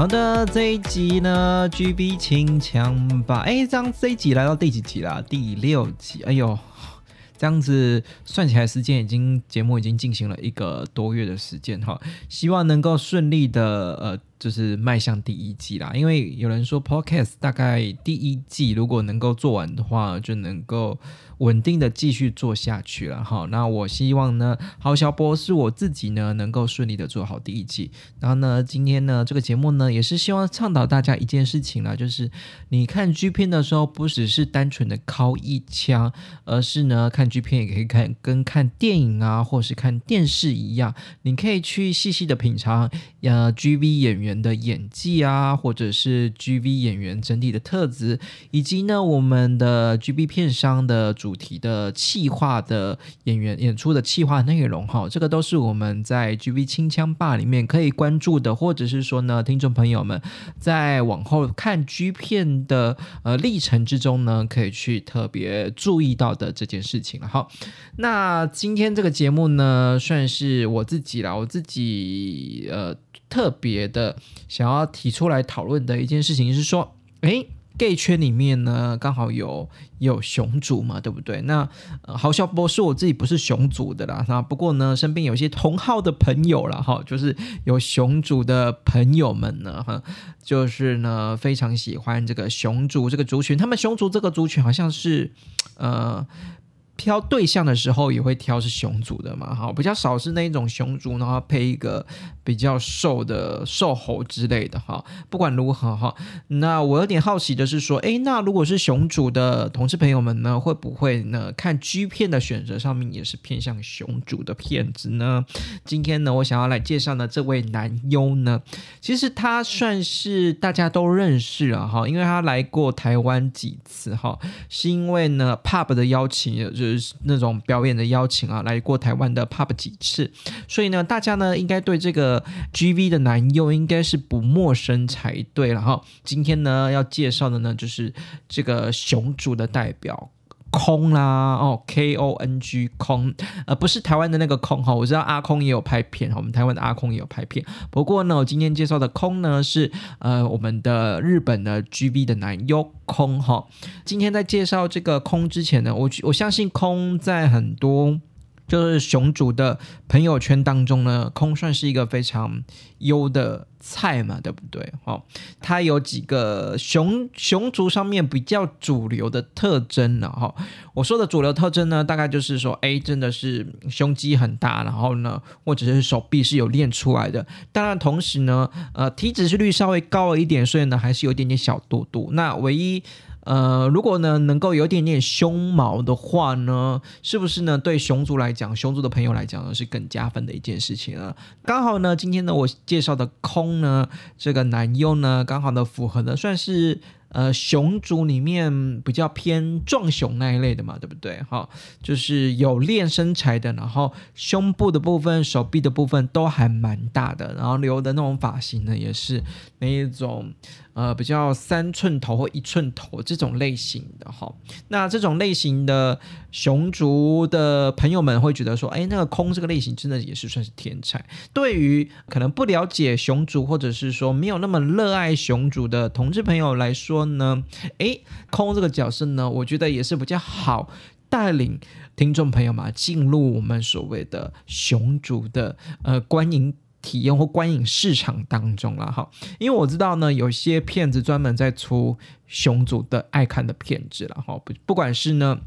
好的，这一集呢，GB 清枪吧。哎，这样这一集来到第几集啦？第六集。哎呦，这样子算起来，时间已经节目已经进行了一个多月的时间哈。希望能够顺利的呃，就是迈向第一季啦。因为有人说 Podcast 大概第一季如果能够做完的话，就能够。稳定的继续做下去了哈，那我希望呢，郝小波是我自己呢能够顺利的做好第一季，然后呢，今天呢这个节目呢也是希望倡导大家一件事情啦，就是你看 G 片的时候不只是单纯的靠一枪，而是呢看 G 片也可以看跟看电影啊或是看电视一样，你可以去细细的品尝呃 G V 演员的演技啊，或者是 G V 演员整体的特质，以及呢我们的 G B 片商的主。主题的气化的演员演出的气化内容哈，这个都是我们在 G V 清枪霸里面可以关注的，或者是说呢，听众朋友们在往后看 G 片的呃历程之中呢，可以去特别注意到的这件事情了哈。那今天这个节目呢，算是我自己啦，我自己呃特别的想要提出来讨论的一件事情是说，诶。Gay 圈里面呢，刚好有有熊族嘛，对不对？那郝笑波是我自己不是熊族的啦，那不过呢，身边有些同号的朋友了哈，就是有熊族的朋友们呢，哈，就是呢非常喜欢这个熊族这个族群，他们熊族这个族群好像是呃。挑对象的时候也会挑是熊族的嘛，哈，比较少是那一种熊族，然后配一个比较瘦的瘦猴之类的，哈。不管如何，哈，那我有点好奇的是说，诶，那如果是熊族的同事朋友们呢，会不会呢看 G 片的选择上面也是偏向熊族的片子呢？今天呢，我想要来介绍的这位男优呢，其实他算是大家都认识了，哈，因为他来过台湾几次，哈，是因为呢 Pub 的邀请，就那种表演的邀请啊，来过台湾的 pub 几次，所以呢，大家呢应该对这个 G V 的男优应该是不陌生才对了哈。今天呢要介绍的呢就是这个熊主的代表。空啦哦，K O N G 空，呃，不是台湾的那个空哈，我知道阿空也有拍片哈，我们台湾的阿空也有拍片。不过呢，我今天介绍的空呢是呃我们的日本的 G V 的男优空哈。今天在介绍这个空之前呢，我我相信空在很多。就是熊族的朋友圈当中呢，空算是一个非常优的菜嘛，对不对？哦，它有几个熊熊族上面比较主流的特征呢？哈，我说的主流特征呢，大概就是说，哎，真的是胸肌很大，然后呢，或者是手臂是有练出来的。当然，同时呢，呃，体脂率稍微高了一点，所以呢，还是有点点小肚肚。那唯一。呃，如果呢能够有点点胸毛的话呢，是不是呢对熊族来讲，熊族的朋友来讲呢是更加分的一件事情了？刚好呢，今天呢我介绍的空呢这个男优呢，刚好呢符合的算是。呃，熊族里面比较偏壮熊那一类的嘛，对不对？哈，就是有练身材的，然后胸部的部分、手臂的部分都还蛮大的，然后留的那种发型呢，也是那一种呃比较三寸头或一寸头这种类型的哈。那这种类型的熊族的朋友们会觉得说，哎，那个空这个类型真的也是算是天才。对于可能不了解熊族或者是说没有那么热爱熊族的同志朋友来说，呢，诶，空这个角色呢，我觉得也是比较好带领听众朋友们进入我们所谓的熊族的呃观影体验或观影市场当中了哈。因为我知道呢，有些片子专门在出熊族的爱看的片子了哈，不不管是呢。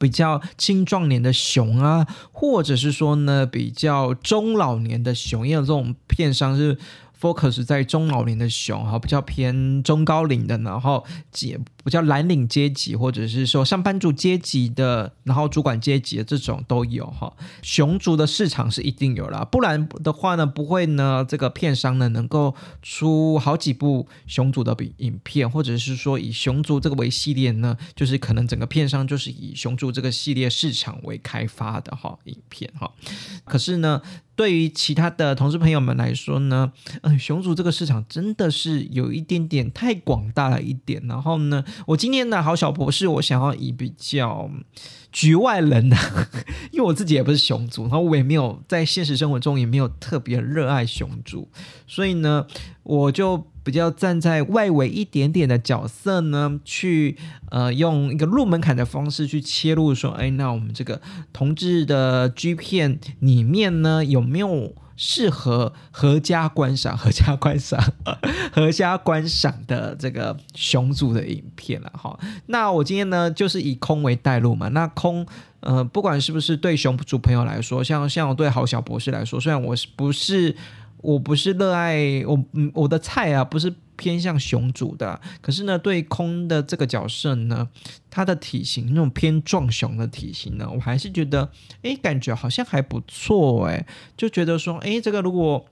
比较青壮年的熊啊，或者是说呢比较中老年的熊，因为这种片商是 focus 在中老年的熊哈，比较偏中高龄的，然后阶比较蓝领阶级，或者是说上班族阶级的，然后主管阶级的这种都有哈。熊族的市场是一定有啦，不然的话呢，不会呢这个片商呢能够出好几部熊族的影影片，或者是说以熊族这个为系列呢，就是可能整个片商就是以熊族这个系列市场为开发的哈影片哈。可是呢。对于其他的同事朋友们来说呢，嗯，熊族这个市场真的是有一点点太广大了一点。然后呢，我今天的好小博士，我想要以比较局外人的，因为我自己也不是熊族，然后我也没有在现实生活中也没有特别热爱熊族，所以呢，我就。比较站在外围一点点的角色呢，去呃用一个入门槛的方式去切入，说，哎，那我们这个同志的 G 片里面呢，有没有适合合家观赏、合家观赏、合家观赏的这个熊族的影片了？哈，那我今天呢，就是以空为带路嘛。那空，呃，不管是不是对熊族朋友来说，像像我对郝小博士来说，虽然我是不是。我不是热爱我，嗯，我的菜啊不是偏向熊主的，可是呢，对空的这个角色呢，他的体型那种偏壮熊的体型呢，我还是觉得，哎，感觉好像还不错，哎，就觉得说，哎，这个如果。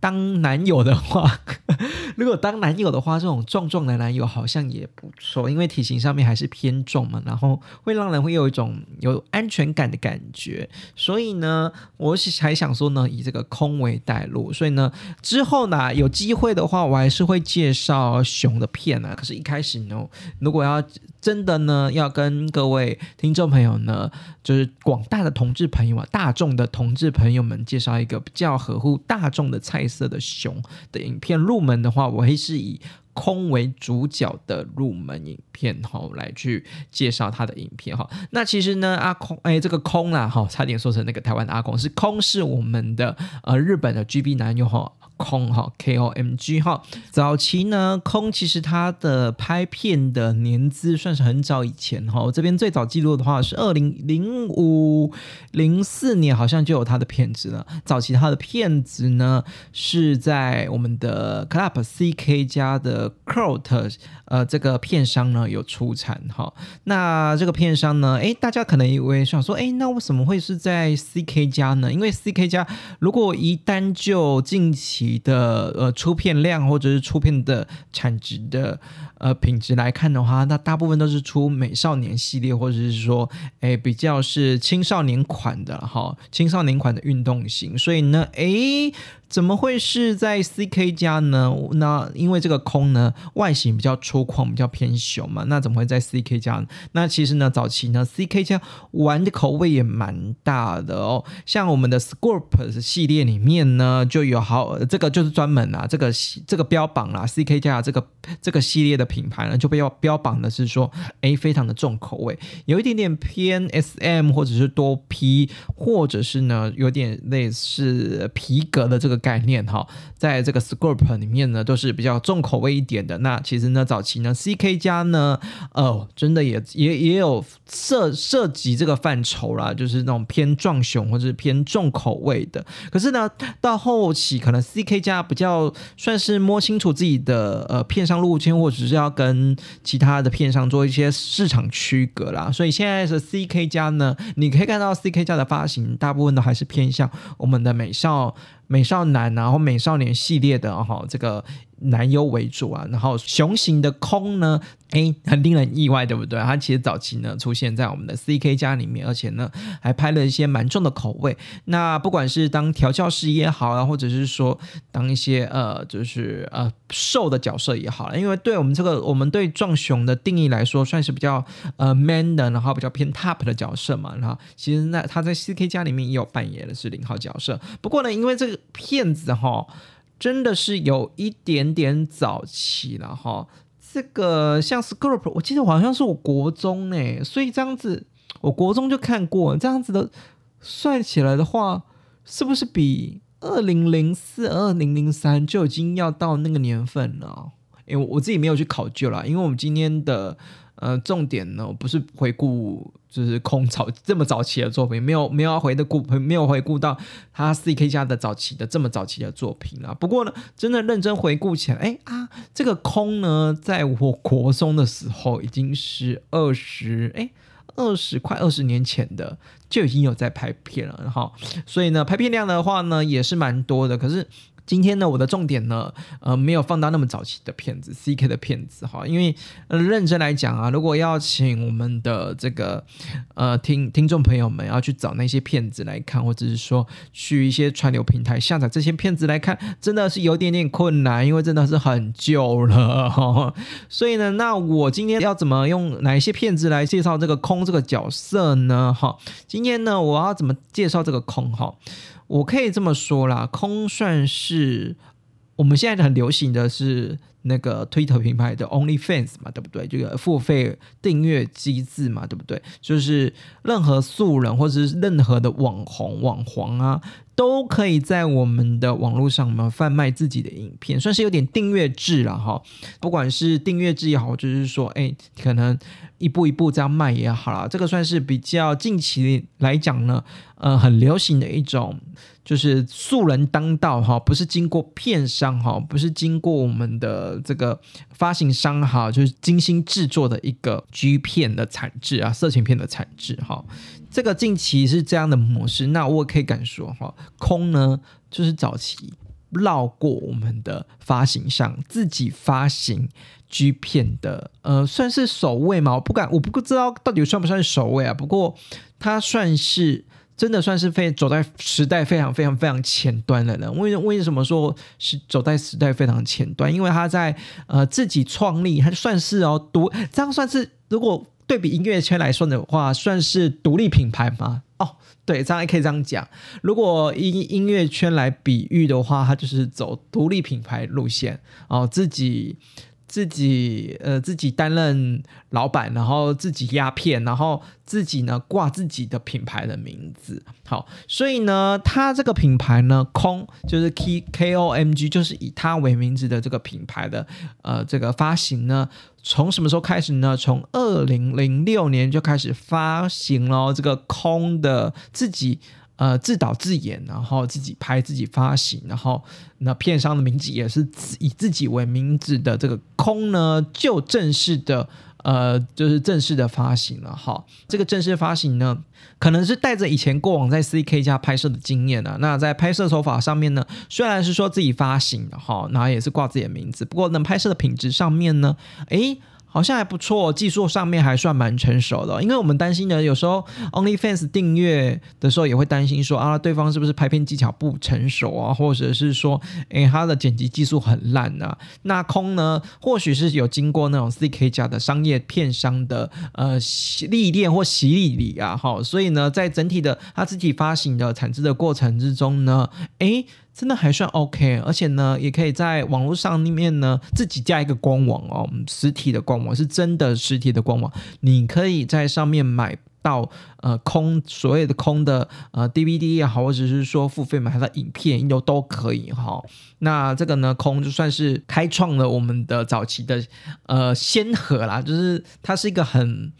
当男友的话，如果当男友的话，这种壮壮的男友好像也不错，因为体型上面还是偏重嘛，然后会让人会有一种有安全感的感觉。所以呢，我还想说呢，以这个空为带路，所以呢，之后呢有机会的话，我还是会介绍熊的片啊。可是，一开始呢，如果要真的呢，要跟各位听众朋友呢，就是广大的同志朋友啊，大众的同志朋友们，介绍一个比较合乎大众的菜色的熊的影片入门的话，我会是以空为主角的入门影片哈，来去介绍他的影片哈。那其实呢，阿空哎，这个空啦哈，差点说成那个台湾的阿空，是空是我们的呃日本的 GB 男友哈。空哈 K O M G 哈，早期呢空其实它的拍片的年资算是很早以前哈，我这边最早记录的话是二零零五零四年，好像就有他的片子了。早期他的片子呢是在我们的 Club C K 家的 c o t 呃这个片商呢有出产哈。那这个片商呢，哎大家可能以为想说，哎那为什么会是在 C K 家呢？因为 C K 家如果一单就近期的呃出片量或者是出片的产值的呃品质来看的话，那大部分都是出美少年系列或者是说哎比较是青少年款的哈，青少年款的运动型，所以呢哎。怎么会是在 C K 家呢？那因为这个空呢外形比较粗犷，比较偏熊嘛。那怎么会在 C K 家呢？那其实呢早期呢 C K 家玩的口味也蛮大的哦。像我们的 Scorp 系列里面呢就有好这个就是专门啊这个这个标榜啦 C K 家这个这个系列的品牌呢就标标榜的是说哎非常的重口味，有一点点偏 S M 或者是多 P，或者是呢有点类似皮革的这个。概念哈，在这个 Scorp 里面呢，都是比较重口味一点的。那其实呢，早期呢，CK 家呢，哦，真的也也也有涉涉及这个范畴啦，就是那种偏壮雄或者是偏重口味的。可是呢，到后期可能 CK 家比较算是摸清楚自己的呃片商路线，或者是要跟其他的片商做一些市场区隔啦。所以现在是 CK 家呢，你可以看到 CK 家的发行，大部分都还是偏向我们的美少。美少男，然后美少年系列的哈，这个。男优为主啊，然后雄型的空呢，哎，很令人意外，对不对？他其实早期呢出现在我们的 CK 家里面，而且呢还拍了一些蛮重的口味。那不管是当调教师也好啊，或者是说当一些呃，就是呃瘦的角色也好，因为对我们这个我们对壮雄的定义来说，算是比较呃 man 的，然后比较偏 top 的角色嘛。然后其实那他在 CK 家里面也有扮演的是零号角色。不过呢，因为这个片子哈。真的是有一点点早期了哈，这个像 Scorp，我记得好像是我国中哎，所以这样子我国中就看过，这样子的算起来的话，是不是比二零零四、二零零三就已经要到那个年份了？因为我自己没有去考究了，因为我们今天的。呃，重点呢不是回顾就是空早这么早期的作品，没有没有回的顾没有回顾到他 CK 家的早期的这么早期的作品啊。不过呢，真的认真回顾起来，哎啊，这个空呢，在我国中的时候已经是二十哎。二十快二十年前的就已经有在拍片了，哈，所以呢，拍片量的话呢也是蛮多的，可是。今天呢，我的重点呢，呃，没有放到那么早期的片子，C K 的片子哈，因为呃，认真来讲啊，如果要请我们的这个呃听听众朋友们要去找那些片子来看，或者是说去一些串流平台下载这些片子来看，真的是有点点困难，因为真的是很旧了哈。所以呢，那我今天要怎么用哪一些片子来介绍这个空这个角色呢？哈，今天呢，我要怎么介绍这个空哈？我可以这么说啦，空算是我们现在很流行的是那个推特品牌的 OnlyFans 嘛，对不对？这个付费订阅机制嘛，对不对？就是任何素人或者是任何的网红、网黄啊。都可以在我们的网络上嘛贩卖自己的影片，算是有点订阅制了哈。不管是订阅制也好，就是说，哎，可能一步一步这样卖也好啦，这个算是比较近期来讲呢，呃，很流行的一种，就是素人当道哈，不是经过片商哈，不是经过我们的这个发行商哈，就是精心制作的一个 G 片的产制啊，色情片的产制哈。这个近期是这样的模式，那我可以敢说哈，空呢就是早期绕过我们的发行商自己发行 G 片的，呃，算是首位嘛？我不敢，我不知道到底算不算首位啊？不过它算是真的算是非走在时代非常非常非常前端的人。为为什么说是走在时代非常前端？因为他在呃自己创立，还算是哦独这样算是如果。对比音乐圈来说的话，算是独立品牌吗？哦，对，这样也可以这样讲。如果以音乐圈来比喻的话，他就是走独立品牌路线哦，自己。自己呃，自己担任老板，然后自己压片，然后自己呢挂自己的品牌的名字。好，所以呢，它这个品牌呢，空就是 K K O M G，就是以它为名字的这个品牌的呃这个发行呢，从什么时候开始呢？从二零零六年就开始发行了这个空的自己。呃，自导自演，然后自己拍、自己发行，然后那片商的名字也是以自己为名字的这个空呢，就正式的呃，就是正式的发行了哈。这个正式发行呢，可能是带着以前过往在 CK 家拍摄的经验啊。那在拍摄手法上面呢，虽然是说自己发行的哈，然后也是挂自己的名字，不过呢，拍摄的品质上面呢，诶。好像还不错，技术上面还算蛮成熟的。因为我们担心的，有时候 OnlyFans 订阅的时候也会担心说啊，对方是不是拍片技巧不成熟啊，或者是说，诶，他的剪辑技术很烂啊。那空呢，或许是有经过那种 CK 家的商业片商的呃历练或洗礼啊，哈，所以呢，在整体的他自己发行的产制的过程之中呢，诶。真的还算 OK，而且呢，也可以在网络上里面呢自己加一个官网哦，实体的官网是真的实体的官网，你可以在上面买到呃空所谓的空的呃 DVD 也好，或者是说付费买的影片都都可以哈。那这个呢，空就算是开创了我们的早期的呃先河啦，就是它是一个很。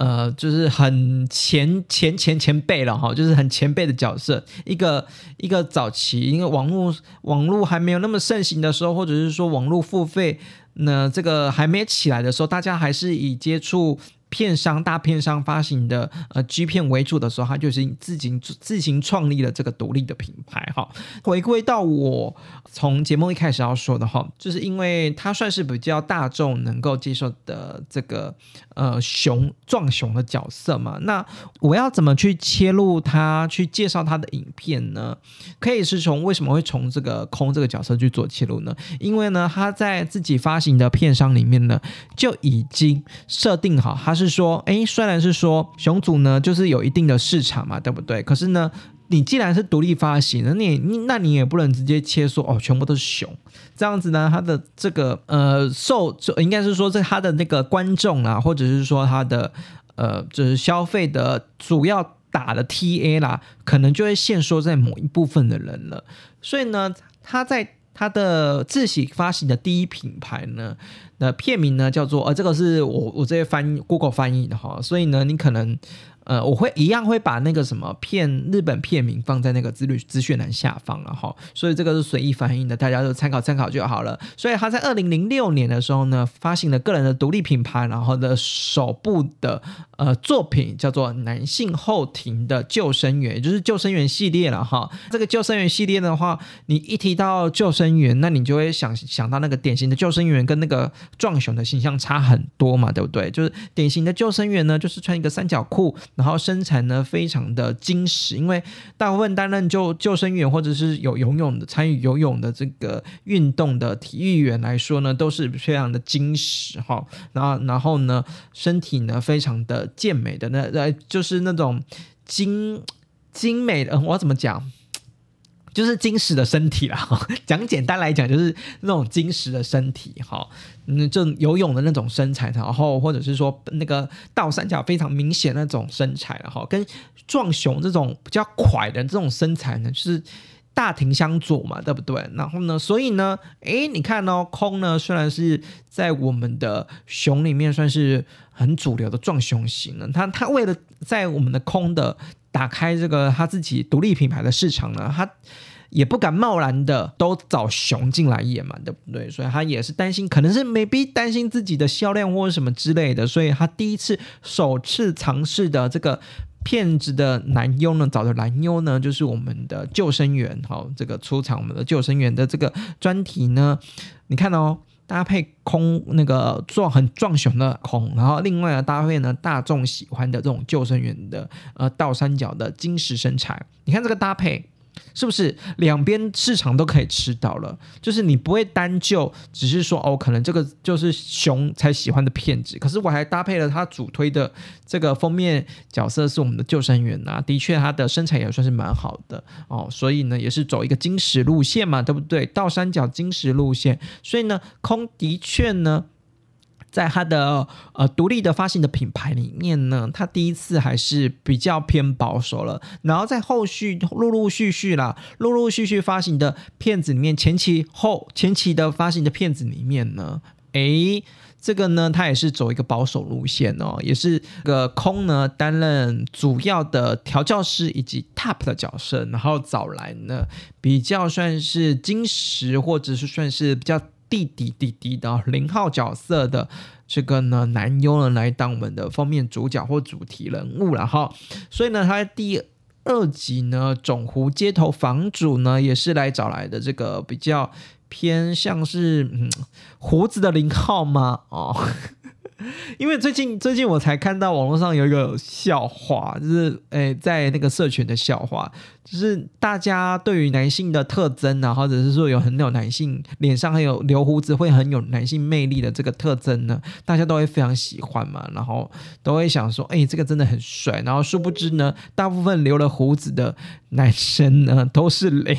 呃，就是很前前前前辈了哈，就是很前辈的角色，一个一个早期，因为网络网络还没有那么盛行的时候，或者是说网络付费那这个还没起来的时候，大家还是以接触。片商大片商发行的呃 G 片为主的时候，他就是自行自行创立了这个独立的品牌哈。回归到我从节目一开始要说的哈，就是因为它算是比较大众能够接受的这个呃熊壮熊的角色嘛。那我要怎么去切入它，去介绍它的影片呢？可以是从为什么会从这个空这个角色去做切入呢？因为呢，他在自己发行的片商里面呢，就已经设定好他。是说，哎，虽然是说熊组呢，就是有一定的市场嘛，对不对？可是呢，你既然是独立发行的，你你那你也不能直接切说哦，全部都是熊这样子呢。它的这个呃受，应该是说这他的那个观众啊，或者是说他的呃，就是消费的主要打的 TA 啦，可能就会限缩在某一部分的人了。所以呢，他在他的自己发行的第一品牌呢。那片名呢叫做呃，这个是我我这些翻 Google 翻译的哈，所以呢，你可能。呃，我会一样会把那个什么片日本片名放在那个资律资讯栏下方了哈，所以这个是随意翻译的，大家就参考参考就好了。所以他在二零零六年的时候呢，发行了个人的独立品牌，然后的首部的呃作品叫做男性后庭的救生员，也就是救生员系列了哈。这个救生员系列的话，你一提到救生员，那你就会想想到那个典型的救生员跟那个壮熊的形象差很多嘛，对不对？就是典型的救生员呢，就是穿一个三角裤。然后身材呢非常的精实，因为大部分担任救救生员或者是有游泳的参与游泳的这个运动的体育员来说呢，都是非常的精实哈。然后然后呢，身体呢非常的健美的那呃就是那种精精美的，我怎么讲？就是金石的身体啦，讲简单来讲，就是那种金石的身体，哈，嗯，就游泳的那种身材，然后或者是说那个倒三角非常明显那种身材，然后跟壮熊这种比较快的这种身材呢，就是大庭相左嘛，对不对？然后呢，所以呢，诶，你看哦，空呢虽然是在我们的熊里面算是很主流的壮熊型呢，他他为了在我们的空的。打开这个他自己独立品牌的市场呢，他也不敢贸然的都找熊进来演嘛，对不对？所以他也是担心，可能是 maybe 担心自己的销量或者什么之类的，所以他第一次首次尝试的这个骗子的男优呢，找的男优呢，就是我们的救生员，好，这个出场我们的救生员的这个专题呢，你看哦。搭配空那个壮很壮熊的空，然后另外呢搭配呢大众喜欢的这种救生员的呃倒三角的金石身材，你看这个搭配。是不是两边市场都可以吃到了？就是你不会单就只是说哦，可能这个就是熊才喜欢的片子，可是我还搭配了他主推的这个封面角色是我们的救生员啊，的确他的身材也算是蛮好的哦，所以呢也是走一个金石路线嘛，对不对？倒三角金石路线，所以呢空的确呢。在它的呃独立的发行的品牌里面呢，它第一次还是比较偏保守了。然后在后续陆陆续续啦，陆陆续续发行的片子里面，前期后前期的发行的片子里面呢，诶，这个呢，它也是走一个保守路线哦，也是个空呢担任主要的调教师以及 top 的角色，然后找来呢比较算是金石或者是算是比较。弟弟弟弟的零号角色的这个呢男优呢来当我们的封面主角或主题人物了哈，所以呢他第二集呢总湖街头房主呢也是来找来的这个比较偏向是嗯胡子的零号吗？哦。因为最近最近我才看到网络上有一个笑话，就是诶，在那个社群的笑话，就是大家对于男性的特征啊，或者是说有很有男性脸上还有留胡子会很有男性魅力的这个特征呢，大家都会非常喜欢嘛，然后都会想说，哎，这个真的很帅。然后殊不知呢，大部分留了胡子的男生呢都是零，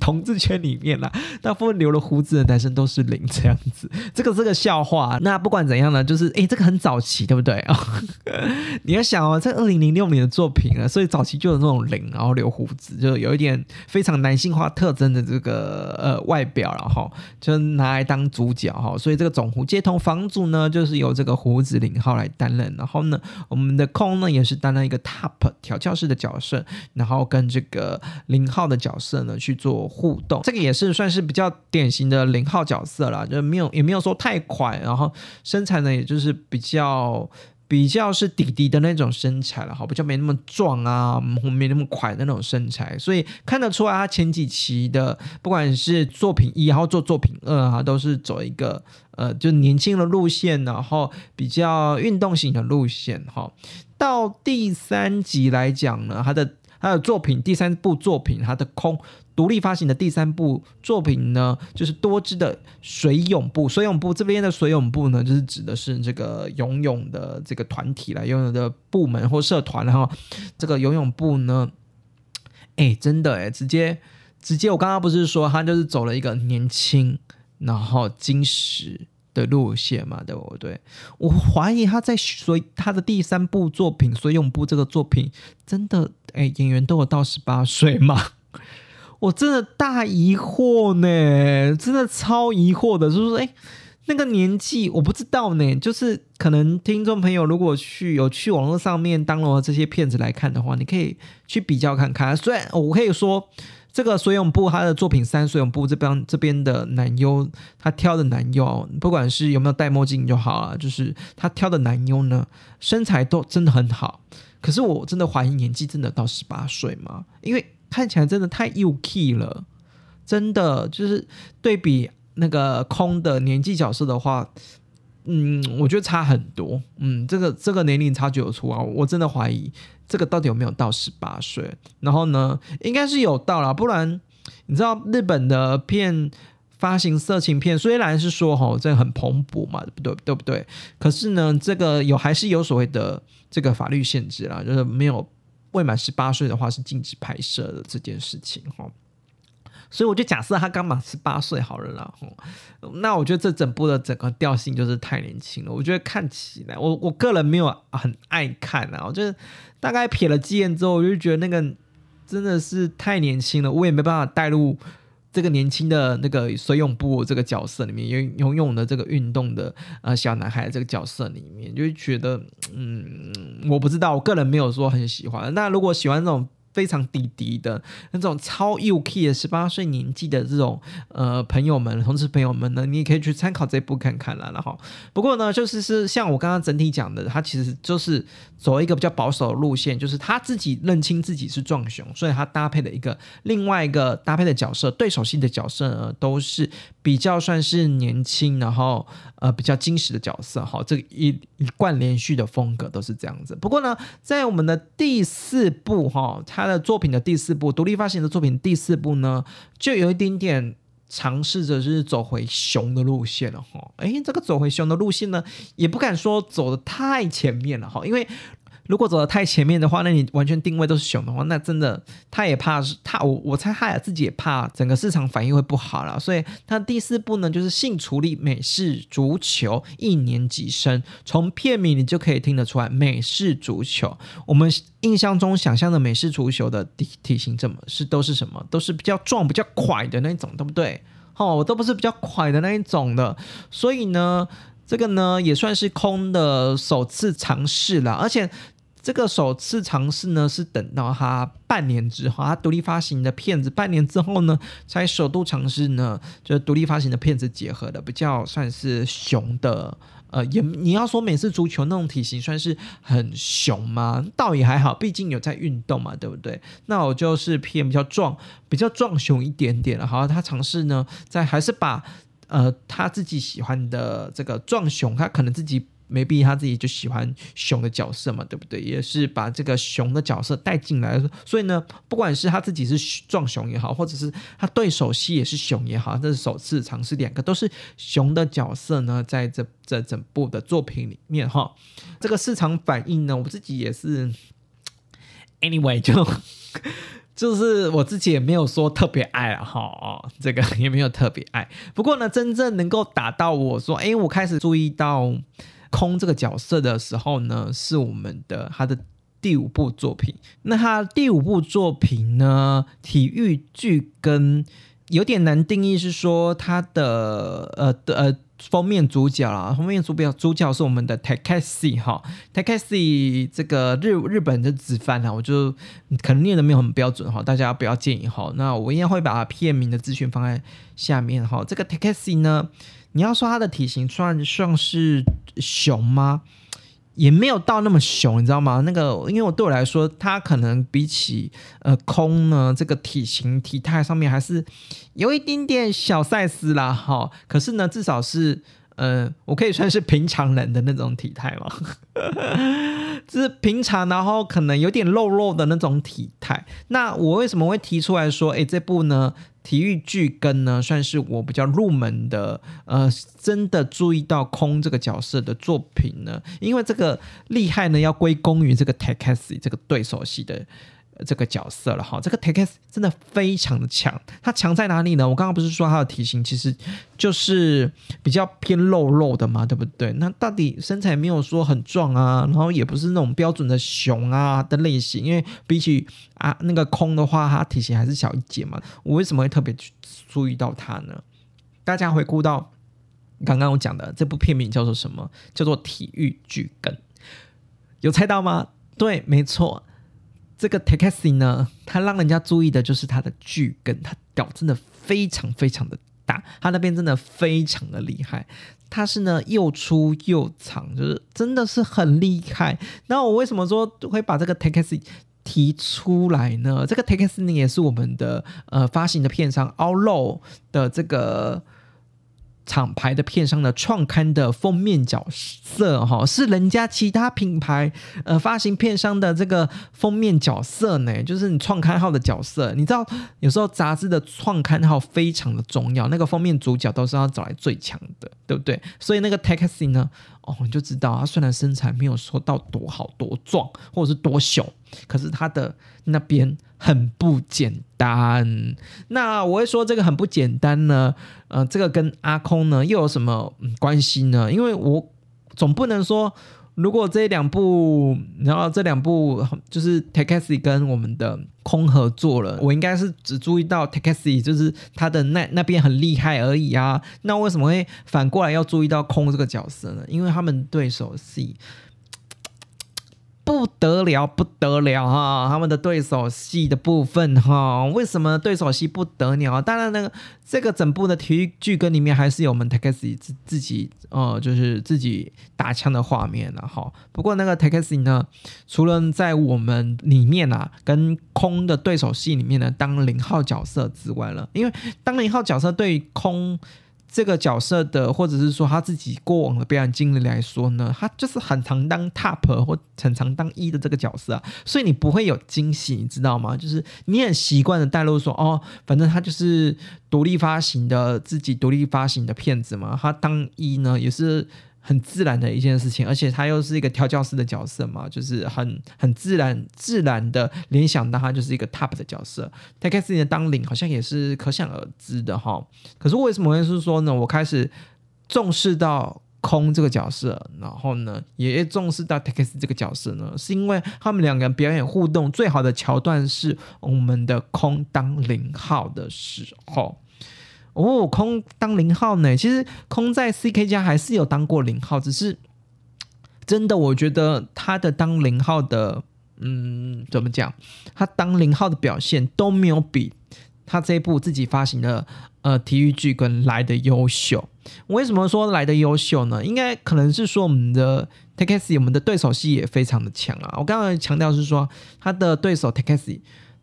同志圈里面啦，大部分留了胡子的男生都是零这样子。这个是个笑话。那不管怎样呢，就是。哎，这个很早期，对不对啊？你要想哦，在二零零六年的作品啊，所以早期就有那种零，然后留胡子，就有一点非常男性化特征的这个呃外表，然后就拿来当主角哈。所以这个总湖街头房主呢，就是由这个胡子零号来担任。然后呢，我们的空呢也是担任一个 top 调教师的角色，然后跟这个零号的角色呢去做互动。这个也是算是比较典型的零号角色了，就没有也没有说太快，然后身材呢也就是。是比较比较是底底的那种身材了，好，比较没那么壮啊，没那么快的那种身材，所以看得出来他前几期的不管是作品一，然后做作品二啊，都是走一个呃，就年轻的路线，然后比较运动型的路线，哈。到第三集来讲呢，他的他的作品第三部作品，他的空。独立发行的第三部作品呢，就是多支的水泳部。水泳部这边的水泳部呢，就是指的是这个游泳的这个团体了，游泳的部门或社团。然后这个游泳部呢，哎，真的哎，直接直接，我刚刚不是说他就是走了一个年轻然后金石路线嘛，对不对？我怀疑他在所以他的第三部作品水泳部这个作品，真的哎，演员都有到十八岁吗？我真的大疑惑呢，真的超疑惑的，就是说，哎，那个年纪我不知道呢，就是可能听众朋友如果去有去网络上面当了这些片子来看的话，你可以去比较看看。虽然我可以说。这个水永部他的作品三水永部这边这边的男优，他挑的男优，不管是有没有戴墨镜就好啊，就是他挑的男优呢，身材都真的很好。可是我真的怀疑年纪真的到十八岁吗？因为看起来真的太幼气了，真的就是对比那个空的年纪角色的话。嗯，我觉得差很多。嗯，这个这个年龄差距有出啊，我真的怀疑这个到底有没有到十八岁。然后呢，应该是有到了，不然你知道日本的片发行色情片，虽然是说哈这很蓬勃嘛，对不对？对不对？可是呢，这个有还是有所谓的这个法律限制啦，就是没有未满十八岁的话是禁止拍摄的这件事情哈。所以我就假设他刚满十八岁好了啦，那我觉得这整部的整个调性就是太年轻了。我觉得看起来，我我个人没有很爱看啊。我觉得大概瞥了几眼之后，我就觉得那个真的是太年轻了，我也没办法带入这个年轻的那个水泳部这个角色里面，游游泳的这个运动的呃小男孩这个角色里面，就觉得嗯，我不知道，我个人没有说很喜欢。那如果喜欢这种。非常低低的那种超幼 key 的十八岁年纪的这种呃朋友们、同事朋友们呢，你也可以去参考这部看看了。然后，不过呢，就是是像我刚刚整体讲的，他其实就是走一个比较保守的路线，就是他自己认清自己是壮雄，所以他搭配的一个另外一个搭配的角色，对手戏的角色呢，都是比较算是年轻，然后呃比较矜持的角色。哈，这个一一贯连续的风格都是这样子。不过呢，在我们的第四部哈，他。他的作品的第四部，独立发行的作品第四部呢，就有一点点尝试着是走回熊的路线了哈。哎，这个走回熊的路线呢，也不敢说走的太前面了哈，因为。如果走的太前面的话，那你完全定位都是熊的话，那真的他也怕是他我我猜他自己也怕整个市场反应会不好了，所以他第四步呢就是性处理美式足球一年级生，从片名你就可以听得出来美式足球。我们印象中想象的美式足球的体体型怎么是都是什么？都是比较壮、比较快的那种，对不对？哦，我都不是比较快的那一种的，所以呢，这个呢也算是空的首次尝试了，而且。这个首次尝试呢，是等到他半年之后，他独立发行的片子半年之后呢，才首度尝试呢，就独立发行的片子结合的比较算是熊的，呃，也你要说美式足球那种体型算是很熊吗？倒也还好，毕竟有在运动嘛，对不对？那我就是偏比较壮，比较壮熊一点点了。好，他尝试呢，在还是把呃他自己喜欢的这个壮熊，他可能自己。没必他自己就喜欢熊的角色嘛，对不对？也是把这个熊的角色带进来，所以呢，不管是他自己是壮熊也好，或者是他对手戏也是熊也好，这是首次尝试两个都是熊的角色呢，在这这整部的作品里面哈，这个市场反应呢，我自己也是，anyway 就 就是我自己也没有说特别爱了哈，这个也没有特别爱，不过呢，真正能够打到我说，哎，我开始注意到。空这个角色的时候呢，是我们的他的第五部作品。那他第五部作品呢，体育剧跟有点难定义，是说他的呃呃封面主角啦，封面主角主角是我们的 Takashi 哈，Takashi 这个日日本的子帆啊，我就可能念的没有很标准哈，大家不要介意哈。那我应该会把片名的资讯放在下面哈。这个 Takashi 呢。你要说他的体型算算是熊吗？也没有到那么熊，你知道吗？那个，因为我对我来说，它可能比起呃空呢，这个体型体态上面还是有一点点小赛斯啦，哈。可是呢，至少是呃，我可以算是平常人的那种体态嘛，就是平常，然后可能有点肉肉的那种体态。那我为什么会提出来说，哎，这部呢？体育剧跟呢，算是我比较入门的，呃，真的注意到空这个角色的作品呢，因为这个厉害呢，要归功于这个 Takasi 这个对手戏的。这个角色了哈，这个 Takes 真的非常的强，他强在哪里呢？我刚刚不是说他的体型其实就是比较偏肉肉的嘛，对不对？那到底身材没有说很壮啊，然后也不是那种标准的熊啊的类型，因为比起啊那个空的话，他体型还是小一截嘛。我为什么会特别去注意到他呢？大家回顾到刚刚我讲的这部片名叫做什么？叫做《体育剧根》，有猜到吗？对，没错。这个 Takesi 呢，他让人家注意的就是他的剧根，他屌真的非常非常的大，他那边真的非常的厉害。他是呢又粗又长，就是真的是很厉害。那我为什么说会把这个 Takesi 提出来呢？这个 Takesi 呢也是我们的呃发行的片商 Outlaw 的这个。厂牌的片商的创刊的封面角色哈，是人家其他品牌呃发行片商的这个封面角色呢，就是你创刊号的角色。你知道有时候杂志的创刊号非常的重要，那个封面主角都是要找来最强的，对不对？所以那个 Taxi 呢，哦，你就知道他虽然身材没有说到多好多壮，或者是多秀，可是他的那边。很不简单。那我会说这个很不简单呢，呃，这个跟阿空呢又有什么关系呢？因为我总不能说，如果这两部，然后这两部就是 Takesi 跟我们的空合作了，我应该是只注意到 Takesi，就是他的那那边很厉害而已啊。那为什么会反过来要注意到空这个角色呢？因为他们对手戏。不得了，不得了哈！他们的对手戏的部分哈，为什么对手戏不得了？当然，那个这个整部的体育剧跟里面还是有我们 t a k e s 自自己呃，就是自己打枪的画面了哈。不过那个 t a k e s 呢，除了在我们里面啊，跟空的对手戏里面呢当零号角色之外了，因为当零号角色对空。这个角色的，或者是说他自己过往的表演经历来说呢，他就是很常当 top 或很常当一的这个角色啊，所以你不会有惊喜，你知道吗？就是你很习惯的带入说，哦，反正他就是独立发行的，自己独立发行的片子嘛，他当一呢也是。很自然的一件事情，而且他又是一个调教师的角色嘛，就是很很自然自然的联想到他就是一个 top 的角色。他开始的当领好像也是可想而知的哈。可是为什么会是说呢？我开始重视到空这个角色，然后呢，也重视到 t a 斯这个角色呢？是因为他们两个人表演互动最好的桥段是我们的空当零号的时候。哦，空当零号呢？其实空在 CK 家还是有当过零号，只是 真的，我觉得他的当零号的，嗯，怎么讲？他当零号的表现都没有比他这一部自己发行的呃体育剧跟来的优秀。为什么说来的优秀呢？应该可能是说我们的 Takesi 我们的对手戏也非常的强啊。我刚刚强调是说他的对手 Takesi。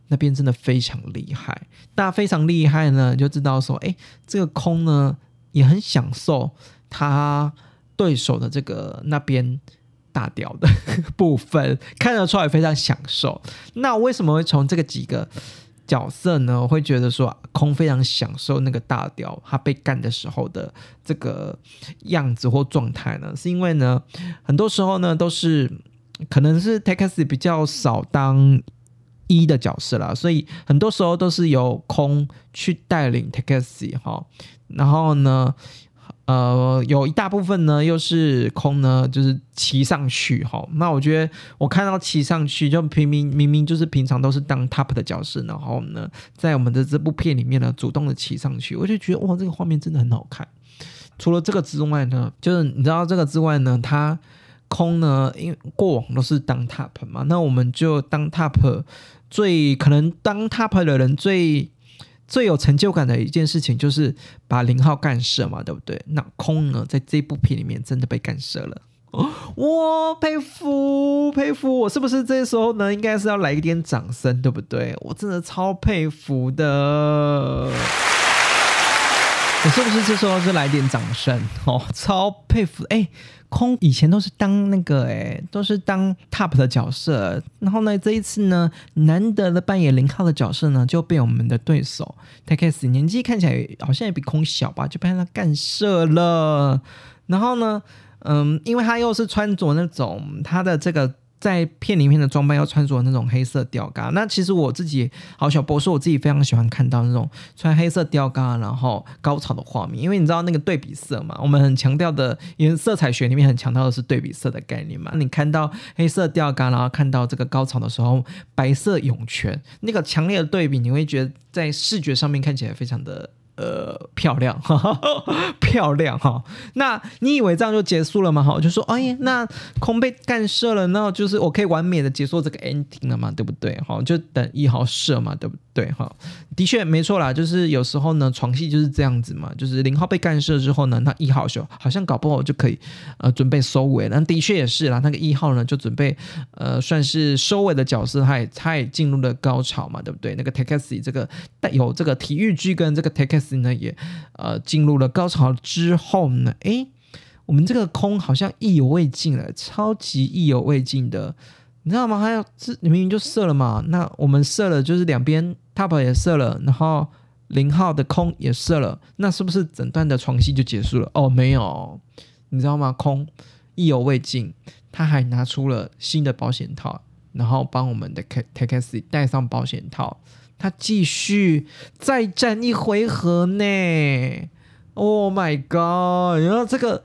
那边真的非常厉害，那非常厉害呢，就知道说，哎，这个空呢也很享受他对手的这个那边大屌的 部分，看得出来非常享受。那为什么会从这个几个角色呢？会觉得说空非常享受那个大屌他被干的时候的这个样子或状态呢？是因为呢，很多时候呢都是可能是 Takes 比较少当。一的角色啦，所以很多时候都是由空去带领 Takesi 哈，然后呢，呃，有一大部分呢又是空呢，就是骑上去哈。那我觉得我看到骑上去，就平明明明就是平常都是当 top 的角色，然后呢，在我们的这部片里面呢，主动的骑上去，我就觉得哇，这个画面真的很好看。除了这个之外呢，就是你知道这个之外呢，他空呢，因为过往都是当 top 嘛，那我们就当 top。最可能当 top 的人最最有成就感的一件事情，就是把零号干射嘛，对不对？那空呢，在这部片里面真的被干射了，我，佩服佩服！我是不是这时候呢，应该是要来一点掌声，对不对？我真的超佩服的。我是不是这时候就来点掌声哦？超佩服哎！空以前都是当那个诶，都是当 top 的角色，然后呢，这一次呢，难得的扮演零号的角色呢，就被我们的对手 Takes 年纪看起来好像也比空小吧，就被他干涉了。然后呢，嗯，因为他又是穿着那种他的这个。在片里面的装扮要穿着那种黑色吊嘎，那其实我自己好小博士，我自己非常喜欢看到那种穿黑色吊嘎然后高潮的画面，因为你知道那个对比色嘛，我们很强调的，因为色彩学里面很强调的是对比色的概念嘛。你看到黑色吊嘎，然后看到这个高潮的时候，白色涌泉，那个强烈的对比，你会觉得在视觉上面看起来非常的呃，漂亮，漂亮哈。那你以为这样就结束了吗？哈，就说哎呀，那空被干射了，那就是我可以完美的结束这个 ending 了嘛，对不对？哈，就等一号射嘛，对不对？哈，的确没错啦，就是有时候呢，床戏就是这样子嘛，就是零号被干涉之后呢，那一号就好像搞不好就可以呃准备收尾了。那的确也是啦，那个一号呢就准备呃算是收尾的角色，他也他也进入了高潮嘛，对不对？那个 Takesi 这个带有这个体育剧跟这个 Takesi。呢也呃进入了高潮之后呢，诶，我们这个空好像意犹未尽了，超级意犹未尽的，你知道吗？还有这你明明就射了嘛，那我们射了就是两边 top 也射了，然后零号的空也射了，那是不是整段的床戏就结束了？哦，没有，你知道吗？空意犹未尽，他还拿出了新的保险套，然后帮我们的 take T K S 戴上保险套。他继续再战一回合呢！Oh my god！然后这个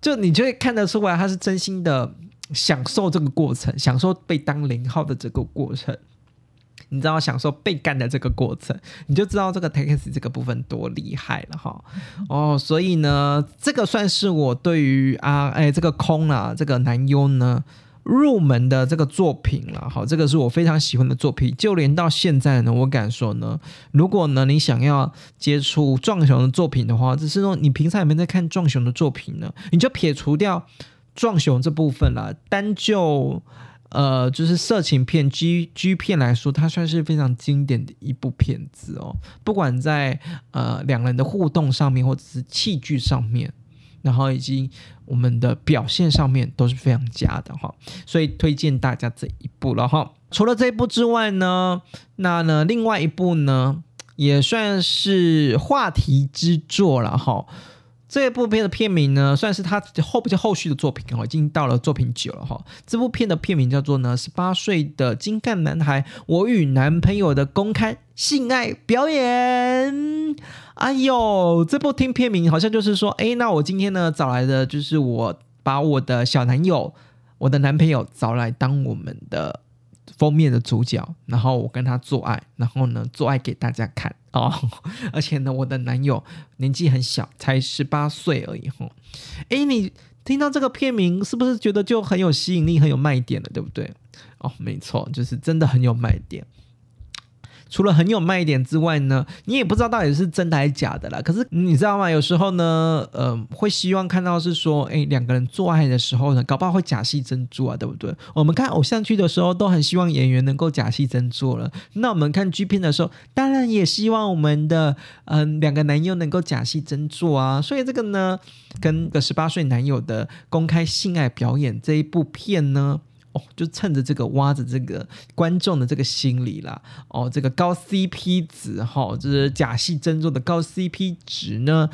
就你就会看得出来，他是真心的享受这个过程，享受被当零号的这个过程。你知道享受被干的这个过程，你就知道这个 Takes 这个部分多厉害了哈！哦，所以呢，这个算是我对于啊，哎，这个空啊，这个男优呢。入门的这个作品了，好，这个是我非常喜欢的作品。就连到现在呢，我敢说呢，如果呢你想要接触壮雄的作品的话，只是说你平常有没有在看壮雄的作品呢？你就撇除掉壮雄这部分了，单就呃就是色情片 G G 片来说，它算是非常经典的一部片子哦。不管在呃两人的互动上面，或者是器具上面。然后以及我们的表现上面都是非常佳的哈，所以推荐大家这一部了哈。除了这一部之外呢，那呢另外一部呢也算是话题之作了哈。这部片的片名呢，算是他后不后续的作品哦，已经到了作品九了哈。这部片的片名叫做呢，十八岁的精干男孩，我与男朋友的公开性爱表演。哎呦，这部听片名好像就是说，哎，那我今天呢找来的就是我把我的小男友，我的男朋友找来当我们的。封面的主角，然后我跟他做爱，然后呢做爱给大家看哦，而且呢我的男友年纪很小，才十八岁而已吼。哎，你听到这个片名是不是觉得就很有吸引力，很有卖点了，对不对？哦，没错，就是真的很有卖点。除了很有卖点之外呢，你也不知道到底是真的还是假的啦。可是你知道吗？有时候呢，呃，会希望看到是说，哎，两个人做爱的时候呢，搞不好会假戏真做啊，对不对？我们看偶像剧的时候，都很希望演员能够假戏真做了。那我们看剧片的时候，当然也希望我们的嗯两个男友能够假戏真做啊。所以这个呢，跟个十八岁男友的公开性爱表演这一部片呢。就趁着这个挖着这个观众的这个心理啦，哦，这个高 CP 值哈，就是假戏真做的高 CP 值呢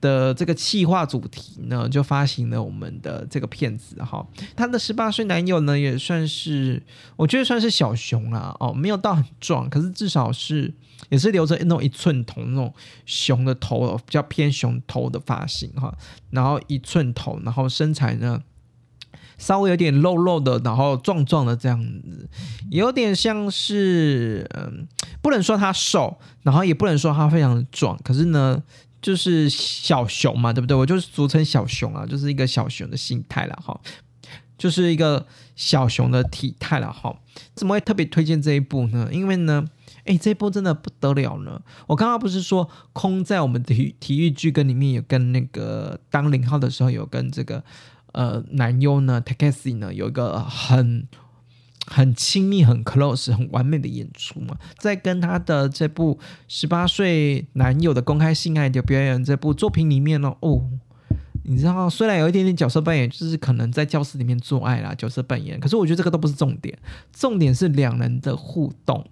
的这个气化主题呢，就发行了我们的这个片子哈。他的十八岁男友呢，也算是我觉得算是小熊啦，哦，没有到很壮，可是至少是也是留着那种一寸头那种熊的头，比较偏熊头的发型哈，然后一寸头，然后身材呢。稍微有点肉肉的，然后壮壮的这样子，有点像是嗯，不能说他瘦，然后也不能说他非常壮，可是呢，就是小熊嘛，对不对？我就是俗称小熊啊，就是一个小熊的心态了哈，就是一个小熊的体态了哈。怎么会特别推荐这一部呢？因为呢，哎，这一部真的不得了呢。我刚刚不是说空在我们体体育剧跟里面有跟那个当零号的时候有跟这个。呃，男优呢，Takesi 呢，有一个很很亲密、很 close、很完美的演出嘛，在跟他的这部十八岁男友的公开性爱的表演这部作品里面呢，哦，你知道，虽然有一点点角色扮演，就是可能在教室里面做爱啦，角色扮演，可是我觉得这个都不是重点，重点是两人的互动。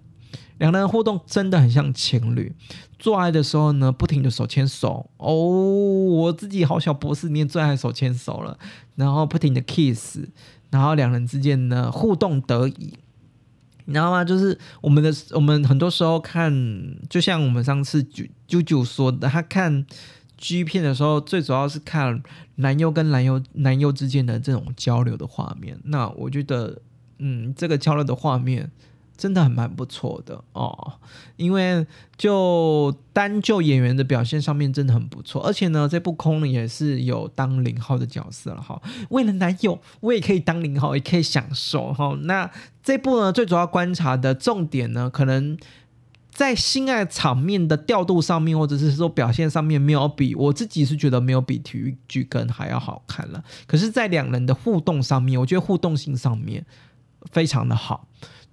两人互动真的很像情侣，做爱的时候呢，不停的手牵手哦，我自己好小博士里面最爱手牵手了，然后不停的 kiss，然后两人之间呢互动得以，你知道吗？就是我们的我们很多时候看，就像我们上次九九九说的，他看 G 片的时候，最主要是看男优跟男优男优之间的这种交流的画面。那我觉得，嗯，这个交流的画面。真的很蛮不错的哦，因为就单就演员的表现上面真的很不错，而且呢，这部空呢也是有当零号的角色了哈。为了男友，我也可以当零号，也可以享受哈。那这部呢，最主要观察的重点呢，可能在性爱场面的调度上面，或者是说表现上面，没有比我自己是觉得没有比体育剧更还要好看了。可是，在两人的互动上面，我觉得互动性上面非常的好。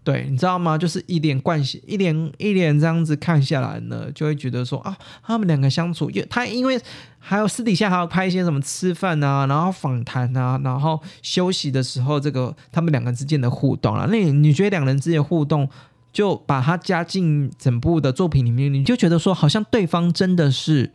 对，你知道吗？就是一连贯系，一连一连这样子看下来呢，就会觉得说啊，他们两个相处，因他因为还有私底下还要拍一些什么吃饭啊，然后访谈啊，然后休息的时候，这个他们两个之间的互动啊，那你你觉得两人之间互动，就把它加进整部的作品里面，你就觉得说，好像对方真的是。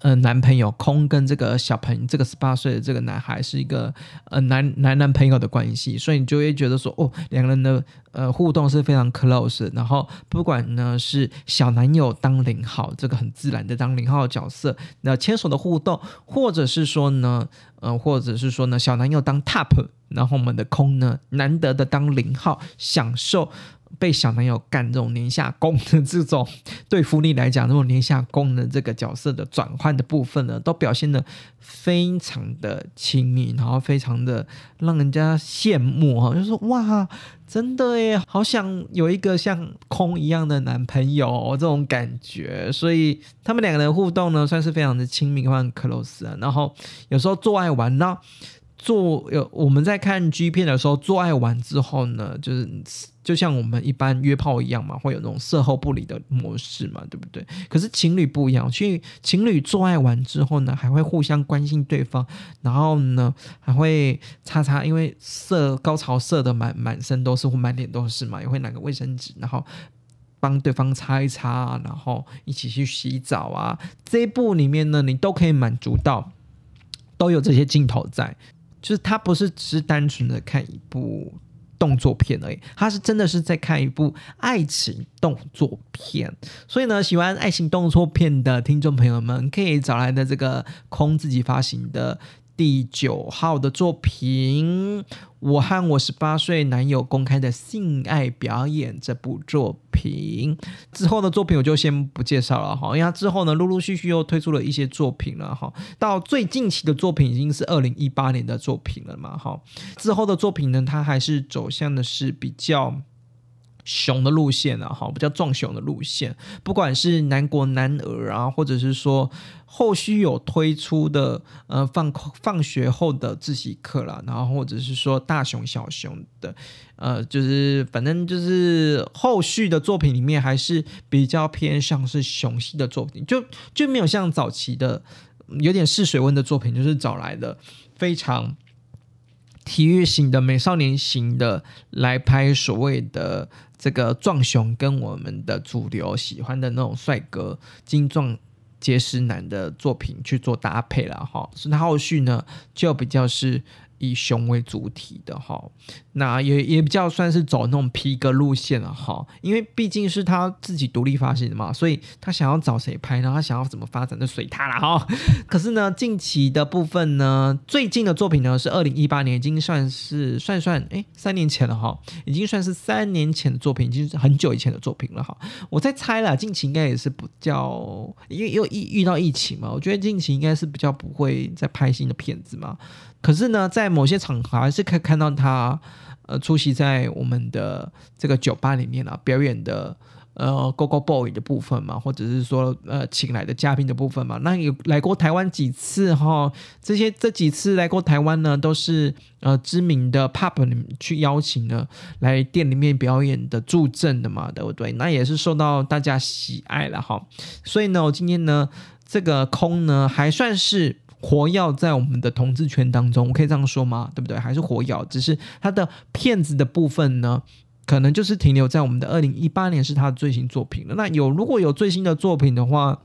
呃，男朋友空跟这个小朋友，这个十八岁的这个男孩是一个呃男男男朋友的关系，所以你就会觉得说，哦，两个人的呃互动是非常 close。然后不管呢是小男友当零号，这个很自然的当零号的角色，那牵手的互动，或者是说呢，呃，或者是说呢，小男友当 top，然后我们的空呢难得的当零号，享受。被小男友干这种年下攻的这种，对福利来讲，这种年下攻的这个角色的转换的部分呢，都表现的非常的亲密，然后非常的让人家羡慕哈，就说哇，真的耶，好想有一个像空一样的男朋友这种感觉，所以他们两个人互动呢，算是非常的亲密，非常 close 啊，然后有时候做爱玩呢。做有我们在看 G 片的时候，做爱完之后呢，就是就像我们一般约炮一样嘛，会有那种事后不理的模式嘛，对不对？可是情侣不一样，去情侣做爱完之后呢，还会互相关心对方，然后呢还会擦擦，因为射高潮射的满满身都是或满脸都是嘛，也会拿个卫生纸，然后帮对方擦一擦，然后一起去洗澡啊。这一部里面呢，你都可以满足到，都有这些镜头在。就是他不是只是单纯的看一部动作片而已，他是真的是在看一部爱情动作片。所以呢，喜欢爱情动作片的听众朋友们，可以找来的这个空自己发行的。第九号的作品，我和我十八岁男友公开的性爱表演这部作品之后的作品我就先不介绍了哈，因为之后呢陆陆续续又推出了一些作品了哈，到最近期的作品已经是二零一八年的作品了嘛哈，之后的作品呢，它还是走向的是比较。熊的路线啊，哈，比较壮熊的路线，不管是南国男儿啊，或者是说后续有推出的呃放放学后的自习课啦，然后或者是说大熊小熊的，呃，就是反正就是后续的作品里面还是比较偏向是熊系的作品，就就没有像早期的有点试水温的作品，就是找来的非常。体育型的美少年型的来拍所谓的这个壮雄，跟我们的主流喜欢的那种帅哥精壮结实男的作品去做搭配了哈，所以后续呢就比较是。以熊为主体的哈，那也也比较算是走那种皮革路线了哈，因为毕竟是他自己独立发行的嘛，所以他想要找谁拍，然后他想要怎么发展就随他了哈。可是呢，近期的部分呢，最近的作品呢是二零一八年，已经算是算算哎三年前了哈，已经算是三年前的作品，已经是很久以前的作品了哈。我在猜了，近期应该也是比较，因为又遇遇到疫情嘛，我觉得近期应该是比较不会再拍新的片子嘛。可是呢，在某些场合还是可以看到他，呃，出席在我们的这个酒吧里面啊，表演的呃，Go Go Boy 的部分嘛，或者是说呃，请来的嘉宾的部分嘛。那有来过台湾几次哈？这些这几次来过台湾呢，都是呃知名的 Pub 里去邀请的，来店里面表演的助阵的嘛，对不对？那也是受到大家喜爱了哈。所以呢，我今天呢，这个空呢，还算是。活药在我们的同志圈当中，我可以这样说吗？对不对？还是活药，只是他的骗子的部分呢，可能就是停留在我们的二零一八年是他的最新作品了。那有如果有最新的作品的话，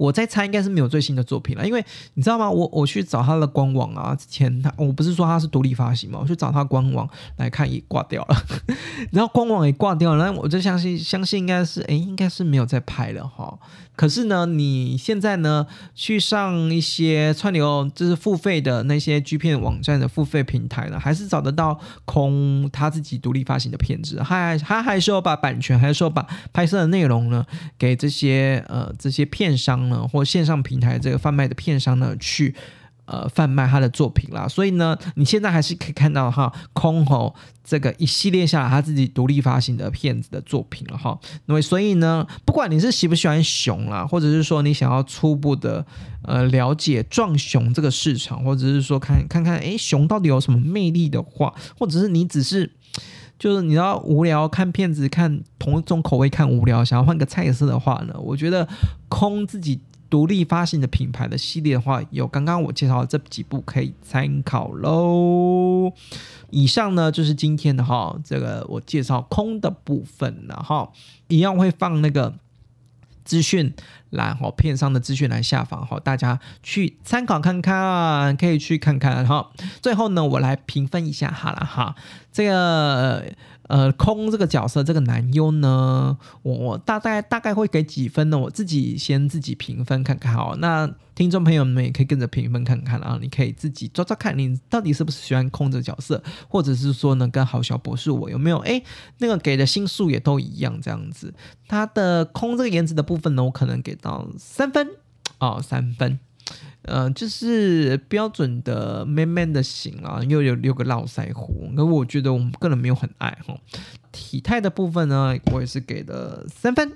我在猜应该是没有最新的作品了，因为你知道吗？我我去找他的官网啊，之前他我不是说他是独立发行嘛，我去找他官网来看也挂掉了，然后官网也挂掉了，那我就相信相信应该是哎应该是没有在拍了哈。可是呢，你现在呢去上一些串流就是付费的那些 G 片网站的付费平台呢，还是找得到空他自己独立发行的片子，还他还是要把版权，还是有把拍摄的内容呢给这些呃这些片商呢或线上平台这个贩卖的片商呢去。呃，贩卖他的作品啦，所以呢，你现在还是可以看到哈，空吼这个一系列下来他自己独立发行的片子的作品了哈。那么，所以呢，不管你是喜不喜欢熊啦，或者是说你想要初步的呃了解撞熊这个市场，或者是说看看看哎熊到底有什么魅力的话，或者是你只是就是你要无聊看片子看同一种口味看无聊，想要换个菜色的话呢，我觉得空自己。独立发行的品牌的系列的话，有刚刚我介绍的这几部可以参考喽。以上呢就是今天的哈，这个我介绍空的部分了哈，一样会放那个资讯栏哈，片上的资讯栏下方哈，大家去参考看看，可以去看看哈。最后呢，我来评分一下好了哈，这个。呃，空这个角色，这个男优呢，我我大概大概会给几分呢？我自己先自己评分看看哦。那听众朋友们也可以跟着评分看看啊，你可以自己抓抓看，你到底是不是喜欢空这个角色，或者是说呢，跟好小博士我有没有哎那个给的星数也都一样这样子。他的空这个颜值的部分呢，我可能给到三分哦，三分。呃，就是标准的 man man 的型啊，又有六个络腮胡，可我觉得我们个人没有很爱哈。体态的部分呢，我也是给了三分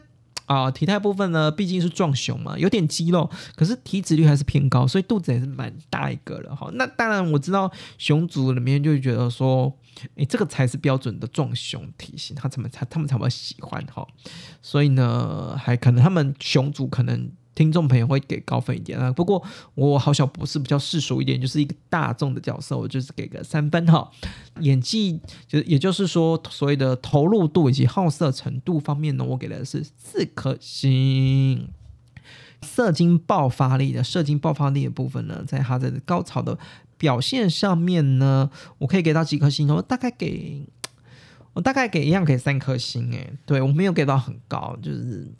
啊。体态部分呢，毕竟是壮熊嘛，有点肌肉，可是体脂率还是偏高，所以肚子也是蛮大一个了哈。那当然我知道熊族里面就觉得说，哎，这个才是标准的壮熊体型，他怎么才他们才会喜欢哈。所以呢，还可能他们熊族可能。听众朋友会给高分一点啊，不过我好小博士比较世俗一点，就是一个大众的角色，我就是给个三分哈。演技就也就是说，所谓的投入度以及好色程度方面呢，我给的是四颗星。射精爆发力的射精爆发力的部分呢，在他的高潮的表现上面呢，我可以给到几颗星我大概给。我大概给一样给三颗星诶，对我没有给到很高，就是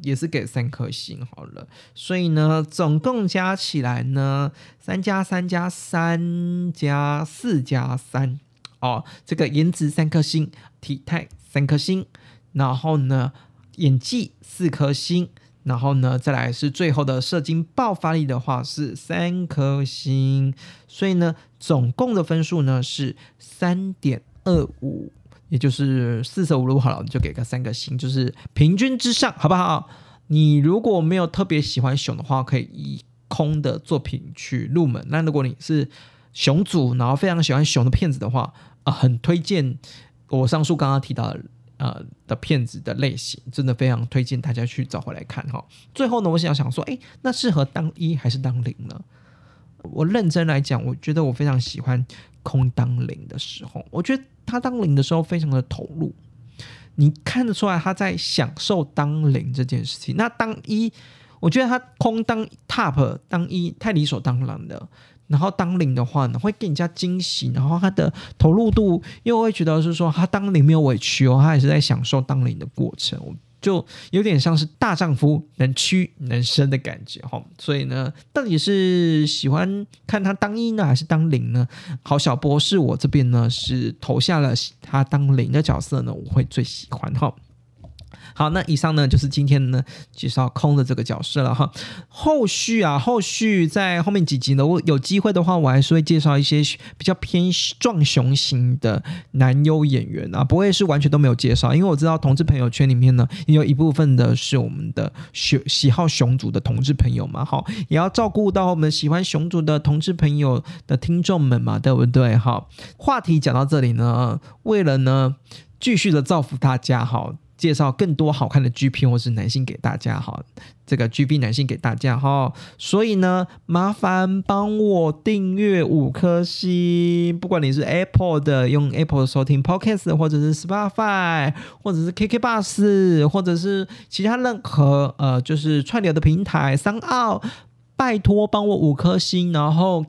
也是给三颗星好了。所以呢，总共加起来呢，三加三加三加四加三哦，这个颜值三颗星，体态三颗星，然后呢演技四颗星，然后呢再来是最后的射精爆发力的话是三颗星，所以呢总共的分数呢是三点二五。也就是四舍五入好了，你就给个三个星，就是平均之上，好不好？你如果没有特别喜欢熊的话，可以以空的作品去入门。那如果你是熊组，然后非常喜欢熊的片子的话，啊，很推荐我上述刚刚提到的呃的片子的类型，真的非常推荐大家去找回来看哈。最后呢，我想想说，哎，那适合当一还是当零呢？我认真来讲，我觉得我非常喜欢空当零的时候，我觉得。他当零的时候非常的投入，你看得出来他在享受当零这件事情。那当一，我觉得他空当 top 当一太理所当然的，然后当零的话呢，会给人家惊喜，然后他的投入度又会觉得是说他当零没有委屈哦，他也是在享受当零的过程。就有点像是大丈夫能屈能伸的感觉哈，所以呢，到底是喜欢看他当一呢，还是当零呢？好，小波是，我这边呢是投下了他当零的角色呢，我会最喜欢哈。好，那以上呢就是今天呢介绍空的这个角色了哈。后续啊，后续在后面几集呢，我有机会的话，我还是会介绍一些比较偏壮雄型的男优演员啊，不会是完全都没有介绍，因为我知道同志朋友圈里面呢，也有一部分的是我们的喜喜好熊族的同志朋友嘛，好，也要照顾到我们喜欢熊族的同志朋友的听众们嘛，对不对？好，话题讲到这里呢，为了呢继续的造福大家，好。介绍更多好看的 G 片或是男性给大家哈，这个 G B 男性给大家哈，所以呢，麻烦帮我订阅五颗星，不管你是 Apple 的用 Apple 收听 Podcast，或者是 Spotify，或者是 KK Bus，或者是其他任何呃就是串流的平台，三奥，拜托帮我五颗星，然后。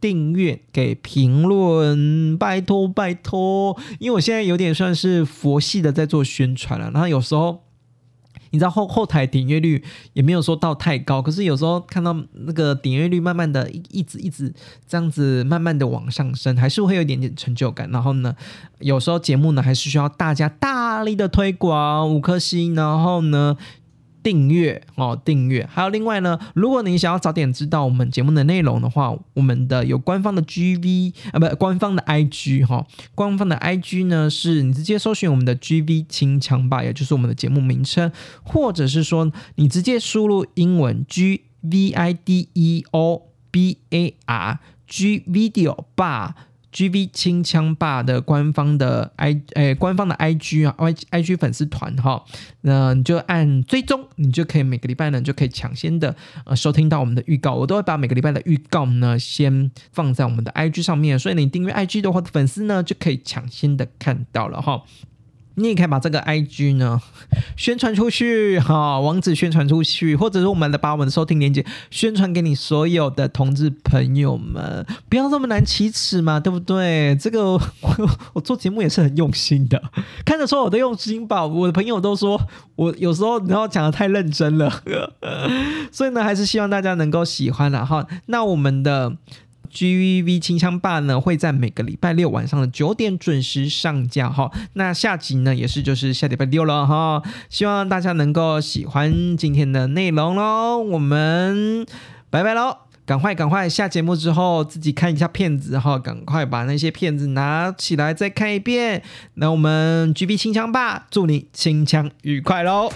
订阅给评论，拜托拜托，因为我现在有点算是佛系的在做宣传了。然后有时候你知道后后台点阅率也没有说到太高，可是有时候看到那个点阅率慢慢的一一直一直这样子慢慢的往上升，还是会有一点点成就感。然后呢，有时候节目呢还是需要大家大力的推广，五颗星，然后呢。订阅哦，订阅。还有另外呢，如果你想要早点知道我们节目的内容的话，我们的有官方的 GV 啊，不，官方的 IG 哈，官方的 IG 呢是你直接搜寻我们的 GV 清枪吧，也就是我们的节目名称，或者是说你直接输入英文 G V I D E O B A R G Video Bar。G V 清枪霸的官方的 I 诶，官方的 I G 啊，I I G 粉丝团哈，那你就按追踪，你就可以每个礼拜呢就可以抢先的呃收听到我们的预告，我都会把每个礼拜的预告呢先放在我们的 I G 上面，所以你订阅 I G 的话，粉丝呢就可以抢先的看到了哈。你也可以把这个 IG 呢宣传出去，哈，网址宣传出去，或者是我们的把我们的收听链接宣传给你所有的同志朋友们，不要这么难启齿嘛，对不对？这个 我我做节目也是很用心的，看着说我都用心吧。我的朋友都说我有时候然后讲的太认真了，所以呢，还是希望大家能够喜欢的哈。那我们的。G V V 清枪霸呢会在每个礼拜六晚上的九点准时上架哈，那下集呢也是就是下礼拜六了哈，希望大家能够喜欢今天的内容喽，我们拜拜喽，赶快赶快下节目之后自己看一下片子哈，赶快把那些片子拿起来再看一遍，那我们 G V 清枪霸祝你清枪愉快喽。